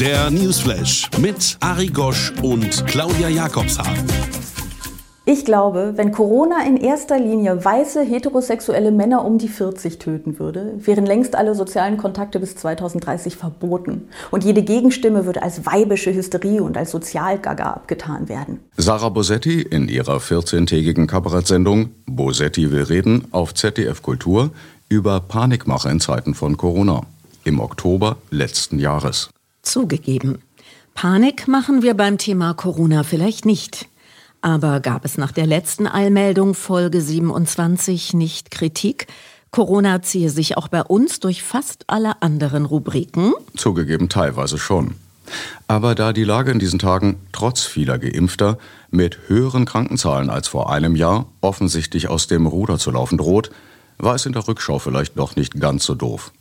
Der Newsflash mit Ari Gosch und Claudia Jakobshagen. Ich glaube, wenn Corona in erster Linie weiße heterosexuelle Männer um die 40 töten würde, wären längst alle sozialen Kontakte bis 2030 verboten. Und jede Gegenstimme würde als weibische Hysterie und als Sozialgaga abgetan werden. Sarah Bosetti in ihrer 14-tägigen Kabarettsendung Bosetti will reden auf ZDF Kultur über Panikmache in Zeiten von Corona im Oktober letzten Jahres. Zugegeben. Panik machen wir beim Thema Corona vielleicht nicht. Aber gab es nach der letzten Eilmeldung Folge 27 nicht Kritik? Corona ziehe sich auch bei uns durch fast alle anderen Rubriken? Zugegeben teilweise schon. Aber da die Lage in diesen Tagen trotz vieler Geimpfter mit höheren Krankenzahlen als vor einem Jahr offensichtlich aus dem Ruder zu laufen droht, war es in der Rückschau vielleicht doch nicht ganz so doof.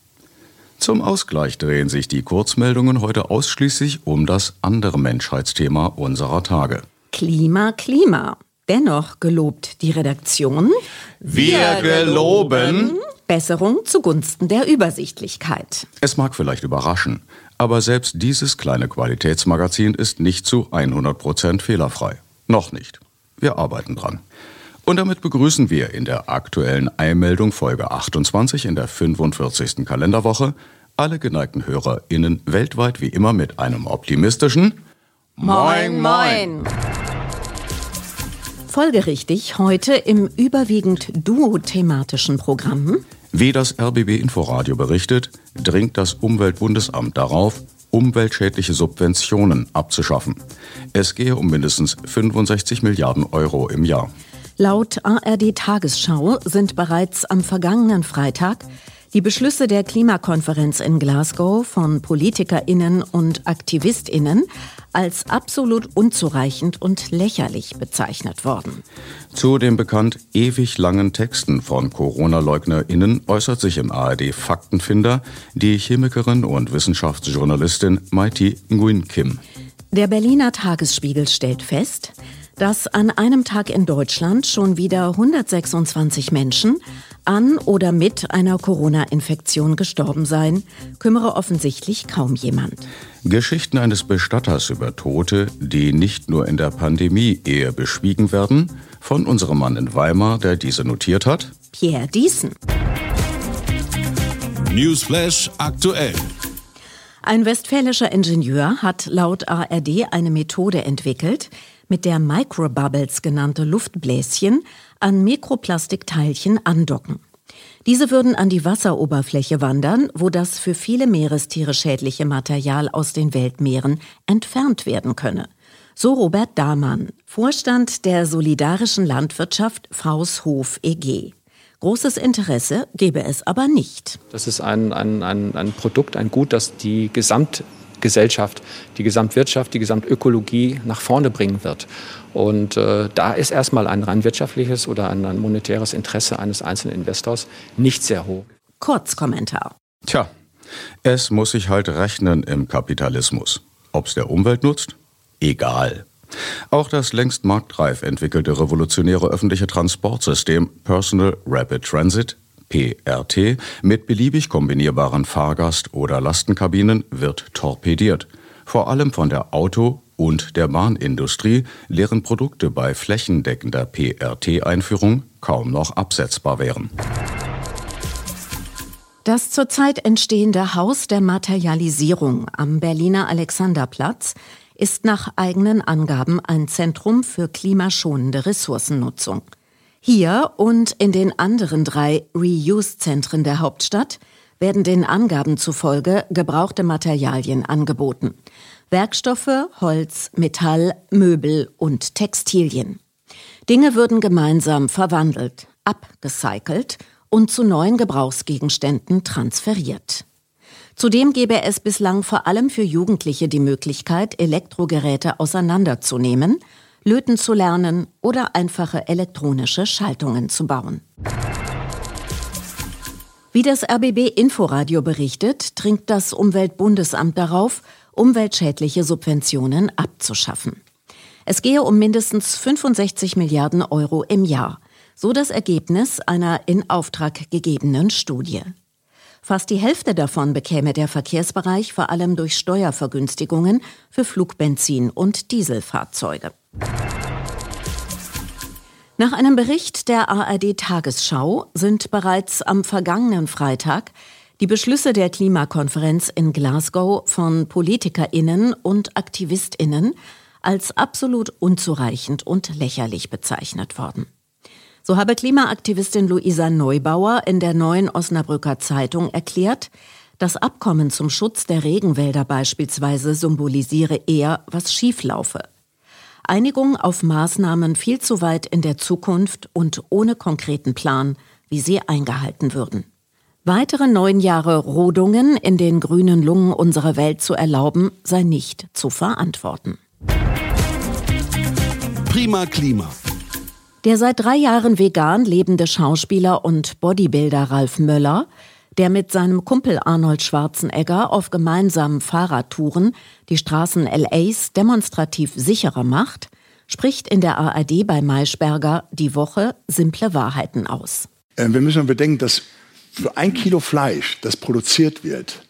Zum Ausgleich drehen sich die Kurzmeldungen heute ausschließlich um das andere Menschheitsthema unserer Tage. Klima, Klima. Dennoch gelobt die Redaktion. Wir geloben Besserung zugunsten der Übersichtlichkeit. Es mag vielleicht überraschen, aber selbst dieses kleine Qualitätsmagazin ist nicht zu 100% fehlerfrei. Noch nicht. Wir arbeiten dran. Und damit begrüßen wir in der aktuellen Eilmeldung Folge 28 in der 45. Kalenderwoche alle geneigten HörerInnen weltweit wie immer mit einem optimistischen Moin, moin. Folgerichtig heute im überwiegend duo-thematischen Programm. Wie das RBB Inforadio berichtet, dringt das Umweltbundesamt darauf, umweltschädliche Subventionen abzuschaffen. Es gehe um mindestens 65 Milliarden Euro im Jahr. Laut ARD Tagesschau sind bereits am vergangenen Freitag die Beschlüsse der Klimakonferenz in Glasgow von Politikerinnen und Aktivistinnen als absolut unzureichend und lächerlich bezeichnet worden. Zu den bekannt ewig langen Texten von Corona-LeugnerInnen äußert sich im ARD Faktenfinder die Chemikerin und Wissenschaftsjournalistin Maiti Nguyen Kim. Der Berliner Tagesspiegel stellt fest, dass an einem Tag in Deutschland schon wieder 126 Menschen an oder mit einer Corona-Infektion gestorben seien, kümmere offensichtlich kaum jemand. Geschichten eines Bestatters über Tote, die nicht nur in der Pandemie eher beschwiegen werden, von unserem Mann in Weimar, der diese notiert hat. Pierre Diesen. Newsflash aktuell. Ein westfälischer Ingenieur hat laut ARD eine Methode entwickelt, mit der Microbubbles genannte Luftbläschen an Mikroplastikteilchen andocken. Diese würden an die Wasseroberfläche wandern, wo das für viele Meerestiere schädliche Material aus den Weltmeeren entfernt werden könne. So Robert Dahmann, Vorstand der solidarischen Landwirtschaft Fraushof EG. Großes Interesse gebe es aber nicht. Das ist ein, ein, ein, ein Produkt, ein Gut, das die Gesamtgesellschaft, die Gesamtwirtschaft, die Gesamtökologie nach vorne bringen wird. Und äh, da ist erstmal ein rein wirtschaftliches oder ein, ein monetäres Interesse eines einzelnen Investors nicht sehr hoch. Kurzkommentar. Tja, es muss sich halt rechnen im Kapitalismus. Ob's der Umwelt nutzt? Egal. Auch das längst marktreif entwickelte revolutionäre öffentliche Transportsystem Personal Rapid Transit PRT mit beliebig kombinierbaren Fahrgast- oder Lastenkabinen wird torpediert. Vor allem von der Auto- und der Bahnindustrie, deren Produkte bei flächendeckender PRT-Einführung kaum noch absetzbar wären. Das zurzeit entstehende Haus der Materialisierung am Berliner Alexanderplatz ist nach eigenen Angaben ein Zentrum für klimaschonende Ressourcennutzung. Hier und in den anderen drei Reuse-Zentren der Hauptstadt werden den Angaben zufolge gebrauchte Materialien angeboten. Werkstoffe, Holz, Metall, Möbel und Textilien. Dinge würden gemeinsam verwandelt. abgecycelt und zu neuen Gebrauchsgegenständen transferiert. Zudem gäbe es bislang vor allem für Jugendliche die Möglichkeit, Elektrogeräte auseinanderzunehmen, löten zu lernen oder einfache elektronische Schaltungen zu bauen. Wie das RBB Inforadio berichtet, dringt das Umweltbundesamt darauf, umweltschädliche Subventionen abzuschaffen. Es gehe um mindestens 65 Milliarden Euro im Jahr. So das Ergebnis einer in Auftrag gegebenen Studie. Fast die Hälfte davon bekäme der Verkehrsbereich vor allem durch Steuervergünstigungen für Flugbenzin und Dieselfahrzeuge. Nach einem Bericht der ARD Tagesschau sind bereits am vergangenen Freitag die Beschlüsse der Klimakonferenz in Glasgow von Politikerinnen und Aktivistinnen als absolut unzureichend und lächerlich bezeichnet worden. So habe Klimaaktivistin Luisa Neubauer in der neuen Osnabrücker Zeitung erklärt, das Abkommen zum Schutz der Regenwälder beispielsweise symbolisiere eher, was schieflaufe. Einigung auf Maßnahmen viel zu weit in der Zukunft und ohne konkreten Plan, wie sie eingehalten würden. Weitere neun Jahre Rodungen in den grünen Lungen unserer Welt zu erlauben, sei nicht zu verantworten. Prima Klima. Der seit drei Jahren vegan lebende Schauspieler und Bodybuilder Ralf Möller, der mit seinem Kumpel Arnold Schwarzenegger auf gemeinsamen Fahrradtouren die Straßen LAs demonstrativ sicherer macht, spricht in der ARD bei Maischberger die Woche simple Wahrheiten aus. Äh, wir müssen bedenken, dass für ein Kilo Fleisch, das produziert wird,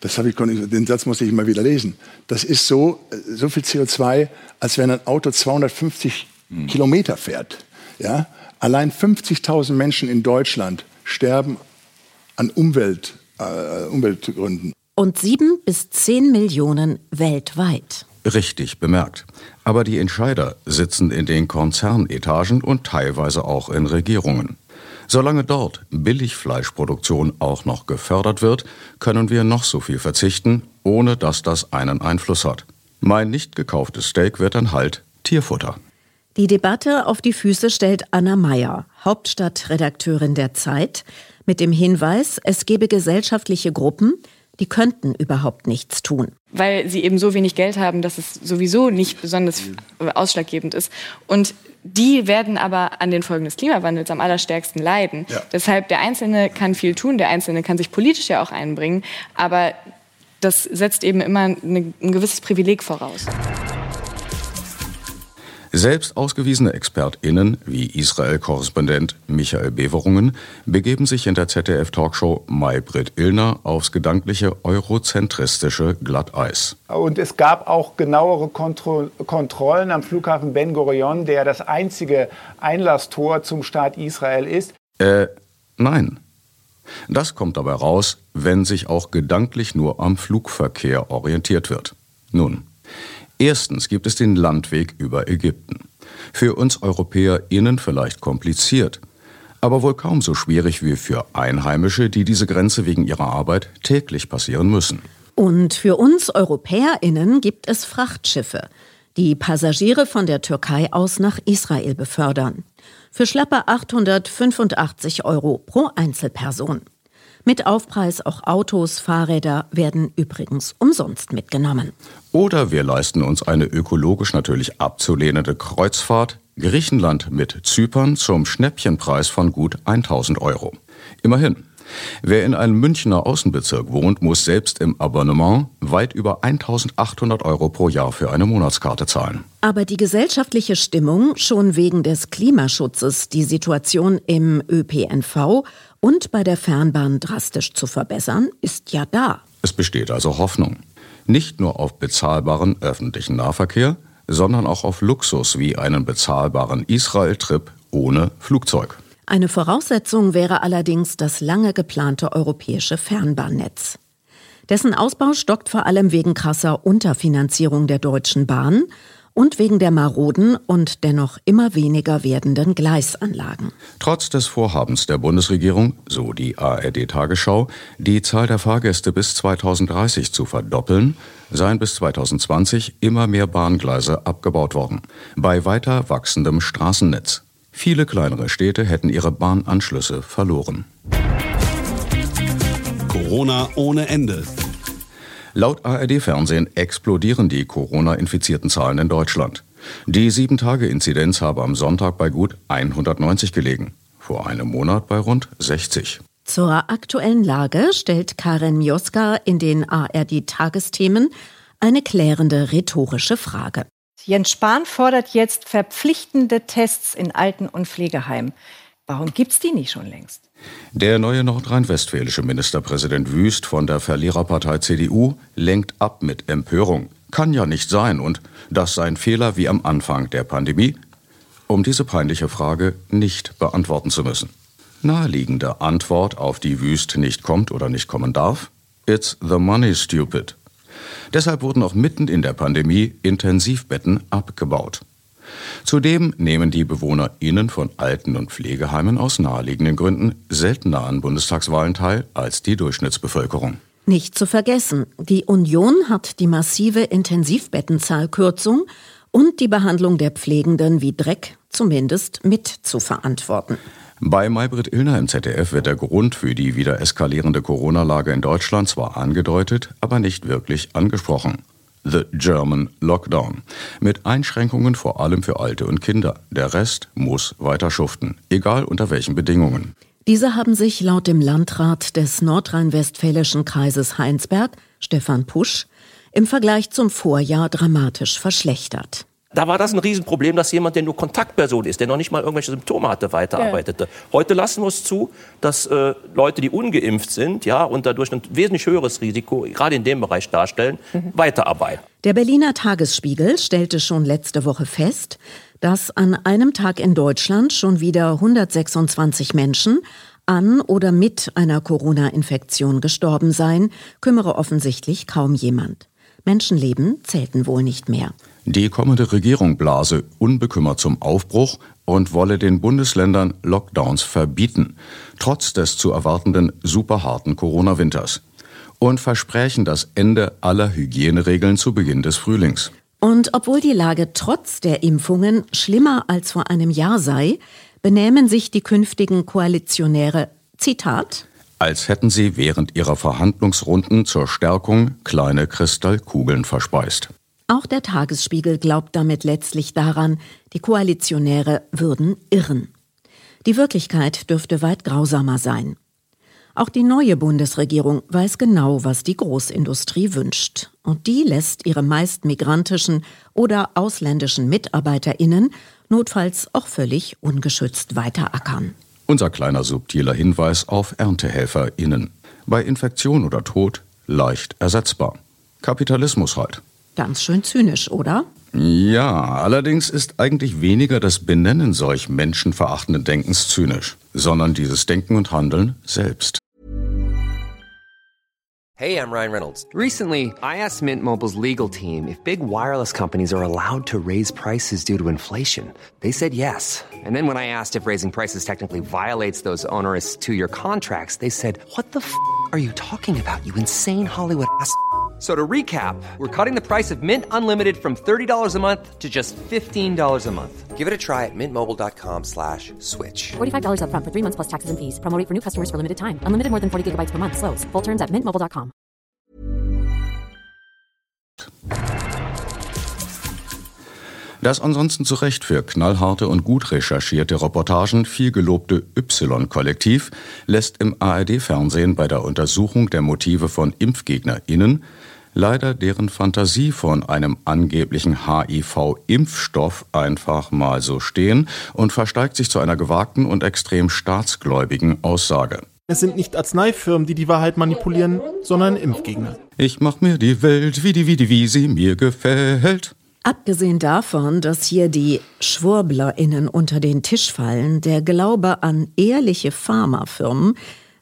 das habe ich, den Satz musste ich immer wieder lesen, das ist so, äh, so viel CO2, als wenn ein Auto 250 hm. Kilometer fährt. Ja? Allein 50.000 Menschen in Deutschland sterben an Umwelt, äh, Umweltgründen. Und sieben bis zehn Millionen weltweit. Richtig bemerkt. Aber die Entscheider sitzen in den Konzernetagen und teilweise auch in Regierungen. Solange dort Billigfleischproduktion auch noch gefördert wird, können wir noch so viel verzichten, ohne dass das einen Einfluss hat. Mein nicht gekauftes Steak wird dann halt Tierfutter. Die Debatte auf die Füße stellt Anna Meyer, Hauptstadtredakteurin der Zeit, mit dem Hinweis, es gebe gesellschaftliche Gruppen, die könnten überhaupt nichts tun. Weil sie eben so wenig Geld haben, dass es sowieso nicht besonders ausschlaggebend ist. Und die werden aber an den Folgen des Klimawandels am allerstärksten leiden. Ja. Deshalb, der Einzelne kann viel tun, der Einzelne kann sich politisch ja auch einbringen, aber das setzt eben immer eine, ein gewisses Privileg voraus. Selbst ausgewiesene ExpertInnen wie Israel-Korrespondent Michael Beverungen begeben sich in der ZDF-Talkshow Maybrit Illner aufs gedankliche eurozentristische Glatteis. Und es gab auch genauere Kontro Kontrollen am Flughafen Ben Gurion, der das einzige Einlasstor zum Staat Israel ist. Äh, nein. Das kommt dabei raus, wenn sich auch gedanklich nur am Flugverkehr orientiert wird. Nun, Erstens gibt es den Landweg über Ägypten. Für uns EuropäerInnen vielleicht kompliziert, aber wohl kaum so schwierig wie für Einheimische, die diese Grenze wegen ihrer Arbeit täglich passieren müssen. Und für uns EuropäerInnen gibt es Frachtschiffe, die Passagiere von der Türkei aus nach Israel befördern. Für schlappe 885 Euro pro Einzelperson. Mit Aufpreis auch Autos, Fahrräder werden übrigens umsonst mitgenommen. Oder wir leisten uns eine ökologisch natürlich abzulehnende Kreuzfahrt Griechenland mit Zypern zum Schnäppchenpreis von gut 1000 Euro. Immerhin. Wer in einem Münchner Außenbezirk wohnt, muss selbst im Abonnement weit über 1800 Euro pro Jahr für eine Monatskarte zahlen. Aber die gesellschaftliche Stimmung, schon wegen des Klimaschutzes die Situation im ÖPNV und bei der Fernbahn drastisch zu verbessern, ist ja da. Es besteht also Hoffnung. Nicht nur auf bezahlbaren öffentlichen Nahverkehr, sondern auch auf Luxus wie einen bezahlbaren Israel-Trip ohne Flugzeug. Eine Voraussetzung wäre allerdings das lange geplante europäische Fernbahnnetz. Dessen Ausbau stockt vor allem wegen krasser Unterfinanzierung der Deutschen Bahn und wegen der maroden und dennoch immer weniger werdenden Gleisanlagen. Trotz des Vorhabens der Bundesregierung, so die ARD Tagesschau, die Zahl der Fahrgäste bis 2030 zu verdoppeln, seien bis 2020 immer mehr Bahngleise abgebaut worden, bei weiter wachsendem Straßennetz. Viele kleinere Städte hätten ihre Bahnanschlüsse verloren. Corona ohne Ende. Laut ARD-Fernsehen explodieren die Corona-infizierten Zahlen in Deutschland. Die 7-Tage-Inzidenz habe am Sonntag bei gut 190 gelegen, vor einem Monat bei rund 60. Zur aktuellen Lage stellt Karen Mioska in den ARD-Tagesthemen eine klärende rhetorische Frage. Jens Spahn fordert jetzt verpflichtende Tests in Alten- und Pflegeheimen. Warum gibt es die nicht schon längst? Der neue nordrhein-westfälische Ministerpräsident Wüst von der Verliererpartei CDU lenkt ab mit Empörung. Kann ja nicht sein und das sei ein Fehler wie am Anfang der Pandemie, um diese peinliche Frage nicht beantworten zu müssen. Naheliegende Antwort, auf die Wüst nicht kommt oder nicht kommen darf? It's the money, stupid. Deshalb wurden auch mitten in der Pandemie Intensivbetten abgebaut. Zudem nehmen die BewohnerInnen von Alten- und Pflegeheimen aus naheliegenden Gründen seltener an Bundestagswahlen teil als die Durchschnittsbevölkerung. Nicht zu vergessen, die Union hat die massive Intensivbettenzahlkürzung und die Behandlung der Pflegenden wie Dreck zumindest mit zu verantworten. Bei Maybrit Illner im ZDF wird der Grund für die wieder eskalierende Corona-Lage in Deutschland zwar angedeutet, aber nicht wirklich angesprochen. The German Lockdown. Mit Einschränkungen vor allem für Alte und Kinder. Der Rest muss weiter schuften, egal unter welchen Bedingungen. Diese haben sich laut dem Landrat des nordrhein-westfälischen Kreises Heinsberg, Stefan Pusch, im Vergleich zum Vorjahr dramatisch verschlechtert. Da war das ein Riesenproblem, dass jemand, der nur Kontaktperson ist, der noch nicht mal irgendwelche Symptome hatte, weiterarbeitete. Ja. Heute lassen wir es zu, dass äh, Leute, die ungeimpft sind, ja, und dadurch ein wesentlich höheres Risiko, gerade in dem Bereich darstellen, mhm. weiterarbeiten. Der Berliner Tagesspiegel stellte schon letzte Woche fest, dass an einem Tag in Deutschland schon wieder 126 Menschen an oder mit einer Corona-Infektion gestorben seien, kümmere offensichtlich kaum jemand. Menschenleben zählten wohl nicht mehr. Die kommende Regierung blase unbekümmert zum Aufbruch und wolle den Bundesländern Lockdowns verbieten, trotz des zu erwartenden superharten Corona-Winters. Und versprechen das Ende aller Hygieneregeln zu Beginn des Frühlings. Und obwohl die Lage trotz der Impfungen schlimmer als vor einem Jahr sei, benähmen sich die künftigen Koalitionäre, Zitat, als hätten sie während ihrer Verhandlungsrunden zur Stärkung kleine Kristallkugeln verspeist. Auch der Tagesspiegel glaubt damit letztlich daran, die Koalitionäre würden irren. Die Wirklichkeit dürfte weit grausamer sein. Auch die neue Bundesregierung weiß genau, was die Großindustrie wünscht. Und die lässt ihre meist migrantischen oder ausländischen Mitarbeiterinnen notfalls auch völlig ungeschützt weiterackern. Unser kleiner subtiler Hinweis auf ErntehelferInnen. Bei Infektion oder Tod leicht ersetzbar. Kapitalismus halt. Ganz schön zynisch, oder? Ja, allerdings ist eigentlich weniger das Benennen solch menschenverachtenden Denkens zynisch, sondern dieses Denken und Handeln selbst. Hey, I'm Ryan Reynolds. Recently, I asked Mint Mobile's legal team if big wireless companies are allowed to raise prices due to inflation. They said yes. And then when I asked if raising prices technically violates those onerous two-year contracts, they said, "What the f*** are you talking about? You insane Hollywood ass." So to recap, we're cutting the price of Mint Unlimited from $30 a month to just $15 a month. Give it a try at mintmobile.com slash switch. $45 up front for three months plus taxes and fees. Promo for new customers for limited time. Unlimited more than 40 gigabytes per month. Slows. Full terms at mintmobile.com. Das ansonsten zu Recht für knallharte und gut recherchierte Reportagen viel gelobte Y-Kollektiv lässt im ARD-Fernsehen bei der Untersuchung der Motive von ImpfgegnerInnen leider deren Fantasie von einem angeblichen HIV-Impfstoff einfach mal so stehen und versteigt sich zu einer gewagten und extrem staatsgläubigen Aussage. Es sind nicht Arzneifirmen, die die Wahrheit manipulieren, sondern Impfgegner. Ich mach mir die Welt, wie die, wie die, wie sie mir gefällt. Abgesehen davon, dass hier die SchwurblerInnen unter den Tisch fallen, der Glaube an ehrliche Pharmafirmen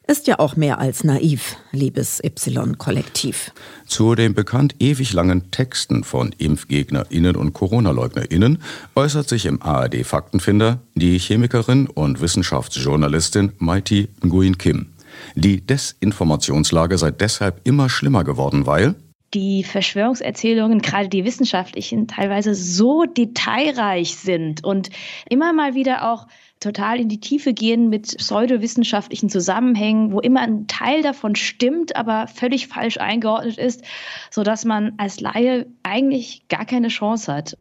ist ja auch mehr als naiv, liebes Y-Kollektiv. Zu den bekannt ewig langen Texten von ImpfgegnerInnen und CoronaleugnerInnen äußert sich im ARD-Faktenfinder die Chemikerin und Wissenschaftsjournalistin Mighty Nguyen Kim. Die Desinformationslage sei deshalb immer schlimmer geworden, weil die Verschwörungserzählungen, gerade die wissenschaftlichen, teilweise so detailreich sind und immer mal wieder auch total in die Tiefe gehen mit pseudowissenschaftlichen Zusammenhängen, wo immer ein Teil davon stimmt, aber völlig falsch eingeordnet ist, sodass man als Laie eigentlich gar keine Chance hat.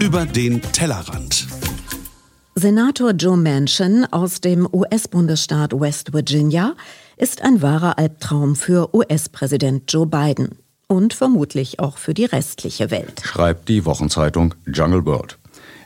Über den Tellerrand. Senator Joe Manchin aus dem US-Bundesstaat West Virginia ist ein wahrer Albtraum für US-Präsident Joe Biden und vermutlich auch für die restliche Welt. Schreibt die Wochenzeitung Jungle World.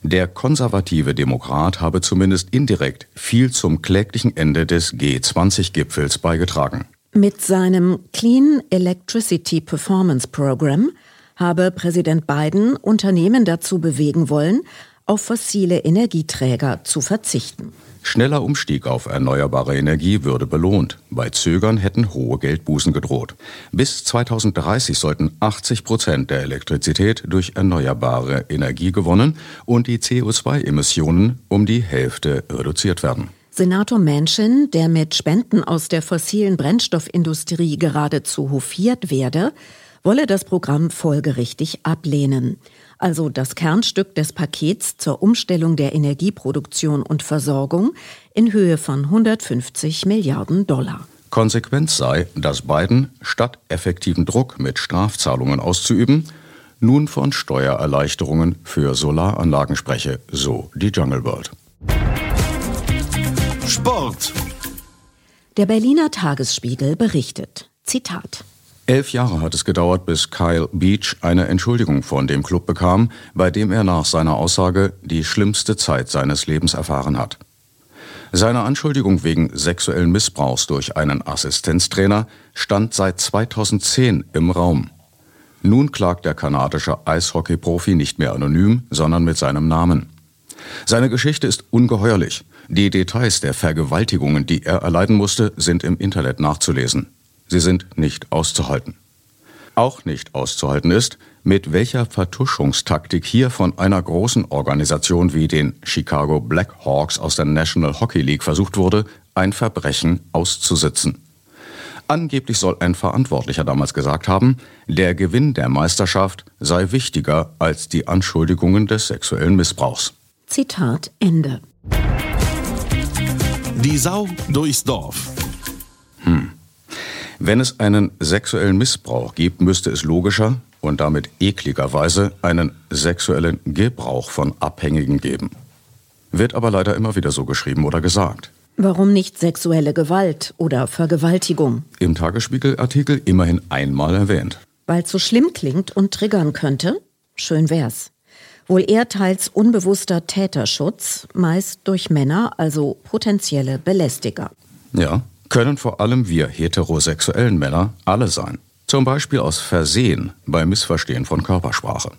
Der konservative Demokrat habe zumindest indirekt viel zum kläglichen Ende des G20-Gipfels beigetragen. Mit seinem Clean Electricity Performance Program habe Präsident Biden Unternehmen dazu bewegen wollen, auf fossile Energieträger zu verzichten. Schneller Umstieg auf erneuerbare Energie würde belohnt. Bei Zögern hätten hohe Geldbußen gedroht. Bis 2030 sollten 80 Prozent der Elektrizität durch erneuerbare Energie gewonnen und die CO2-Emissionen um die Hälfte reduziert werden. Senator Manchin, der mit Spenden aus der fossilen Brennstoffindustrie geradezu hofiert werde, wolle das Programm folgerichtig ablehnen also das Kernstück des Pakets zur Umstellung der Energieproduktion und Versorgung in Höhe von 150 Milliarden Dollar. Konsequenz sei, dass Biden, statt effektiven Druck mit Strafzahlungen auszuüben, nun von Steuererleichterungen für Solaranlagen spreche, so die Jungle World. Sport. Der Berliner Tagesspiegel berichtet. Zitat. Elf Jahre hat es gedauert, bis Kyle Beach eine Entschuldigung von dem Club bekam, bei dem er nach seiner Aussage die schlimmste Zeit seines Lebens erfahren hat. Seine Anschuldigung wegen sexuellen Missbrauchs durch einen Assistenztrainer stand seit 2010 im Raum. Nun klagt der kanadische Eishockey-Profi nicht mehr anonym, sondern mit seinem Namen. Seine Geschichte ist ungeheuerlich. Die Details der Vergewaltigungen, die er erleiden musste, sind im Internet nachzulesen. Sie sind nicht auszuhalten. Auch nicht auszuhalten ist, mit welcher Vertuschungstaktik hier von einer großen Organisation wie den Chicago Blackhawks aus der National Hockey League versucht wurde, ein Verbrechen auszusitzen. Angeblich soll ein Verantwortlicher damals gesagt haben, der Gewinn der Meisterschaft sei wichtiger als die Anschuldigungen des sexuellen Missbrauchs. Zitat Ende. Die Sau durchs Dorf. Wenn es einen sexuellen Missbrauch gibt, müsste es logischer und damit ekligerweise einen sexuellen Gebrauch von Abhängigen geben. Wird aber leider immer wieder so geschrieben oder gesagt. Warum nicht sexuelle Gewalt oder Vergewaltigung? Im Tagesspiegel-Artikel immerhin einmal erwähnt. Weil es so schlimm klingt und triggern könnte? Schön wär's. Wohl eher teils unbewusster Täterschutz, meist durch Männer, also potenzielle Belästiger. Ja, können vor allem wir heterosexuellen Männer alle sein. Zum Beispiel aus Versehen bei Missverstehen von Körpersprache.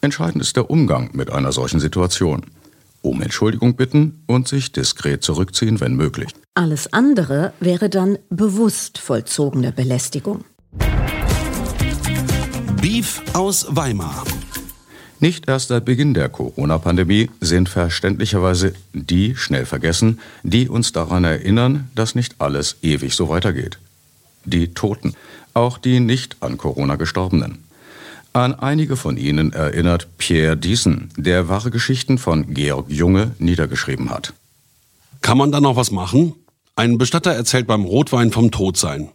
Entscheidend ist der Umgang mit einer solchen Situation. Um Entschuldigung bitten und sich diskret zurückziehen, wenn möglich. Alles andere wäre dann bewusst vollzogene Belästigung. Beef aus Weimar. Nicht erst seit Beginn der Corona-Pandemie sind verständlicherweise die schnell vergessen, die uns daran erinnern, dass nicht alles ewig so weitergeht. Die Toten, auch die nicht an Corona gestorbenen. An einige von ihnen erinnert Pierre Diesen, der wahre Geschichten von Georg Junge niedergeschrieben hat. Kann man da noch was machen? Ein Bestatter erzählt beim Rotwein vom Todsein.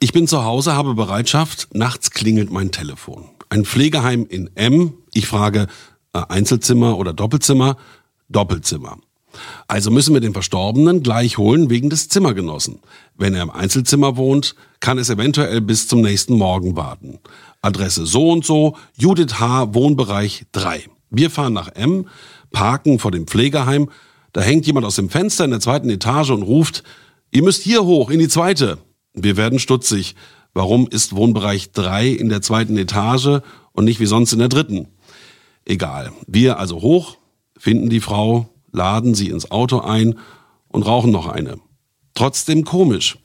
Ich bin zu Hause, habe Bereitschaft, nachts klingelt mein Telefon. Ein Pflegeheim in M. Ich frage, äh, Einzelzimmer oder Doppelzimmer? Doppelzimmer. Also müssen wir den Verstorbenen gleich holen wegen des Zimmergenossen. Wenn er im Einzelzimmer wohnt, kann es eventuell bis zum nächsten Morgen warten. Adresse so und so, Judith H., Wohnbereich 3. Wir fahren nach M, parken vor dem Pflegeheim. Da hängt jemand aus dem Fenster in der zweiten Etage und ruft, ihr müsst hier hoch, in die zweite. Wir werden stutzig. Warum ist Wohnbereich 3 in der zweiten Etage und nicht wie sonst in der dritten? Egal. Wir also hoch, finden die Frau, laden sie ins Auto ein und rauchen noch eine. Trotzdem komisch.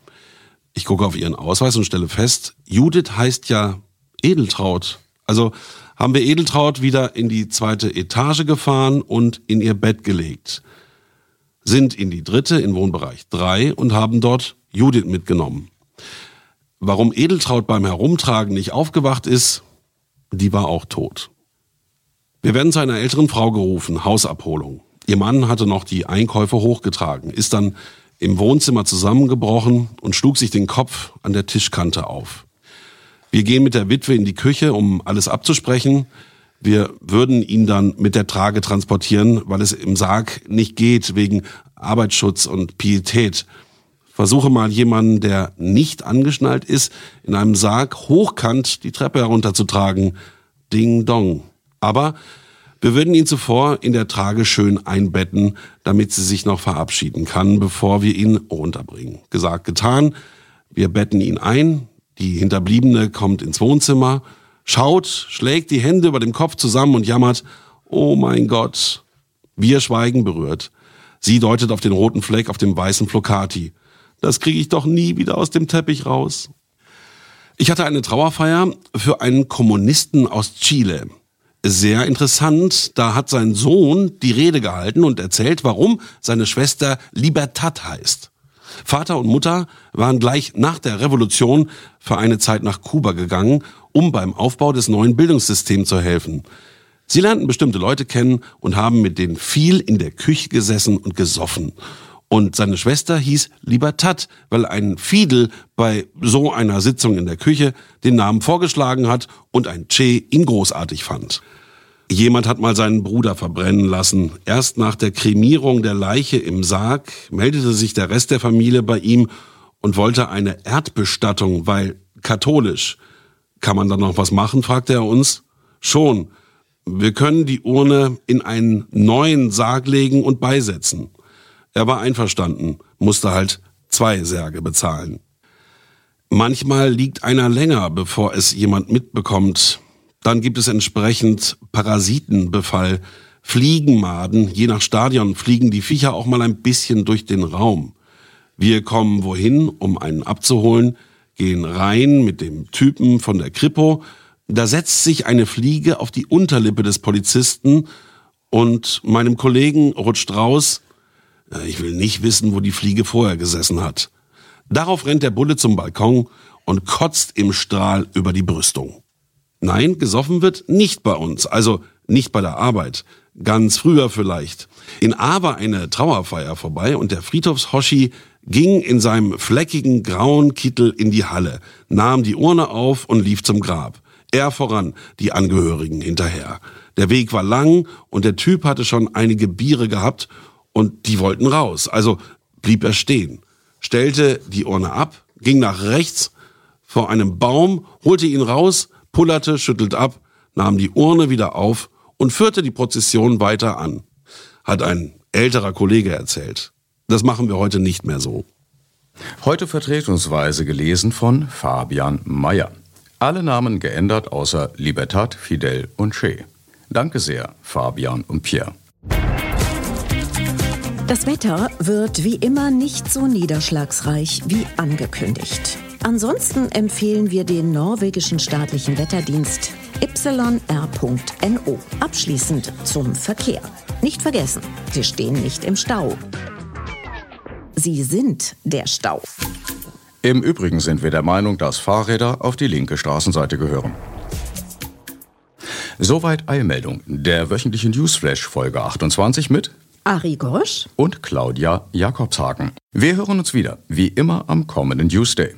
Ich gucke auf ihren Ausweis und stelle fest, Judith heißt ja Edeltraut. Also haben wir Edeltraut wieder in die zweite Etage gefahren und in ihr Bett gelegt. Sind in die dritte in Wohnbereich 3 und haben dort Judith mitgenommen. Warum Edeltraut beim Herumtragen nicht aufgewacht ist, die war auch tot. Wir werden zu einer älteren Frau gerufen, Hausabholung. Ihr Mann hatte noch die Einkäufe hochgetragen, ist dann im Wohnzimmer zusammengebrochen und schlug sich den Kopf an der Tischkante auf. Wir gehen mit der Witwe in die Küche, um alles abzusprechen. Wir würden ihn dann mit der Trage transportieren, weil es im Sarg nicht geht, wegen Arbeitsschutz und Pietät. Versuche mal jemanden, der nicht angeschnallt ist, in einem Sarg hochkant die Treppe herunterzutragen. Ding dong. Aber wir würden ihn zuvor in der Trage schön einbetten, damit sie sich noch verabschieden kann, bevor wir ihn runterbringen. Gesagt, getan. Wir betten ihn ein. Die Hinterbliebene kommt ins Wohnzimmer, schaut, schlägt die Hände über dem Kopf zusammen und jammert, oh mein Gott. Wir schweigen berührt. Sie deutet auf den roten Fleck auf dem weißen Flocati. Das kriege ich doch nie wieder aus dem Teppich raus. Ich hatte eine Trauerfeier für einen Kommunisten aus Chile sehr interessant. Da hat sein Sohn die Rede gehalten und erzählt, warum seine Schwester Libertad heißt. Vater und Mutter waren gleich nach der Revolution für eine Zeit nach Kuba gegangen, um beim Aufbau des neuen Bildungssystems zu helfen. Sie lernten bestimmte Leute kennen und haben mit denen viel in der Küche gesessen und gesoffen. Und seine Schwester hieß Libertad, weil ein Fiedel bei so einer Sitzung in der Küche den Namen vorgeschlagen hat und ein Che ihn großartig fand. Jemand hat mal seinen Bruder verbrennen lassen. Erst nach der Kremierung der Leiche im Sarg meldete sich der Rest der Familie bei ihm und wollte eine Erdbestattung, weil katholisch. Kann man da noch was machen, fragte er uns. Schon. Wir können die Urne in einen neuen Sarg legen und beisetzen. Er war einverstanden, musste halt zwei Särge bezahlen. Manchmal liegt einer länger, bevor es jemand mitbekommt. Dann gibt es entsprechend Parasitenbefall, Fliegenmaden. Je nach Stadion fliegen die Viecher auch mal ein bisschen durch den Raum. Wir kommen wohin, um einen abzuholen, gehen rein mit dem Typen von der Kripo. Da setzt sich eine Fliege auf die Unterlippe des Polizisten und meinem Kollegen rutscht raus, ich will nicht wissen, wo die Fliege vorher gesessen hat. Darauf rennt der Bulle zum Balkon und kotzt im Strahl über die Brüstung. Nein, gesoffen wird nicht bei uns, also nicht bei der Arbeit. Ganz früher vielleicht. In A war eine Trauerfeier vorbei und der Friedhofshoshi ging in seinem fleckigen grauen Kittel in die Halle, nahm die Urne auf und lief zum Grab. Er voran, die Angehörigen hinterher. Der Weg war lang und der Typ hatte schon einige Biere gehabt und die wollten raus. Also blieb er stehen, stellte die Urne ab, ging nach rechts vor einem Baum, holte ihn raus, pullerte, schüttelt ab, nahm die Urne wieder auf und führte die Prozession weiter an. Hat ein älterer Kollege erzählt. Das machen wir heute nicht mehr so. Heute Vertretungsweise gelesen von Fabian Mayer. Alle Namen geändert außer Libertad, Fidel und Che. Danke sehr, Fabian und Pierre. Das Wetter wird wie immer nicht so niederschlagsreich wie angekündigt. Ansonsten empfehlen wir den norwegischen staatlichen Wetterdienst yr.no. Abschließend zum Verkehr. Nicht vergessen, Sie stehen nicht im Stau. Sie sind der Stau. Im Übrigen sind wir der Meinung, dass Fahrräder auf die linke Straßenseite gehören. Soweit Eilmeldung, der wöchentliche Newsflash Folge 28 mit Ari Gosch und Claudia Jakobshagen. Wir hören uns wieder, wie immer am kommenden Newsday.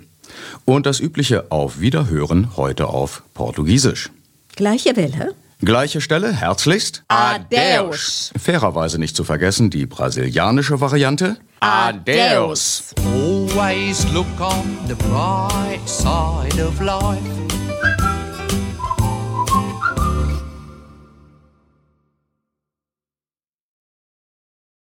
Und das übliche Auf Wiederhören heute auf Portugiesisch. Gleiche Welle. Gleiche Stelle, herzlichst. Adeus. Fairerweise nicht zu vergessen die brasilianische Variante. Adeus. Always look on the bright side of life.